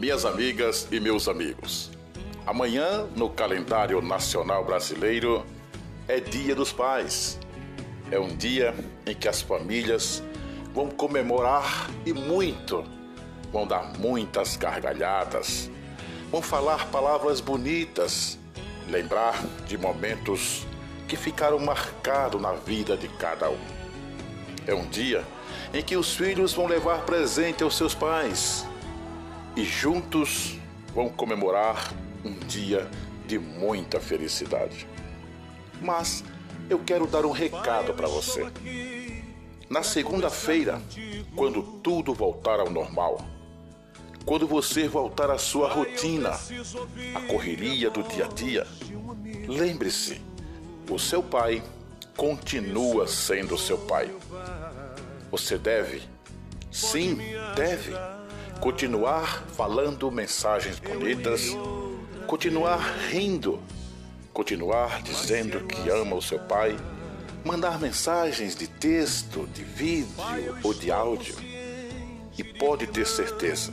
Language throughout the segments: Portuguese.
Minhas amigas e meus amigos, amanhã no calendário nacional brasileiro é Dia dos Pais. É um dia em que as famílias vão comemorar e muito, vão dar muitas gargalhadas, vão falar palavras bonitas, lembrar de momentos que ficaram marcados na vida de cada um. É um dia em que os filhos vão levar presente aos seus pais e juntos vão comemorar um dia de muita felicidade. Mas eu quero dar um recado para você. Na segunda-feira, quando tudo voltar ao normal, quando você voltar à sua rotina, a correria do dia a dia, lembre-se, o seu pai continua sendo seu pai. Você deve, sim, deve continuar falando mensagens bonitas, continuar rindo, continuar dizendo que ama o seu pai, mandar mensagens de texto, de vídeo ou de áudio. E pode ter certeza,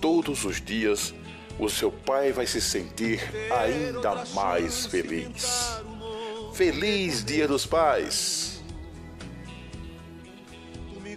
todos os dias o seu pai vai se sentir ainda mais feliz. Feliz Dia dos Pais! Me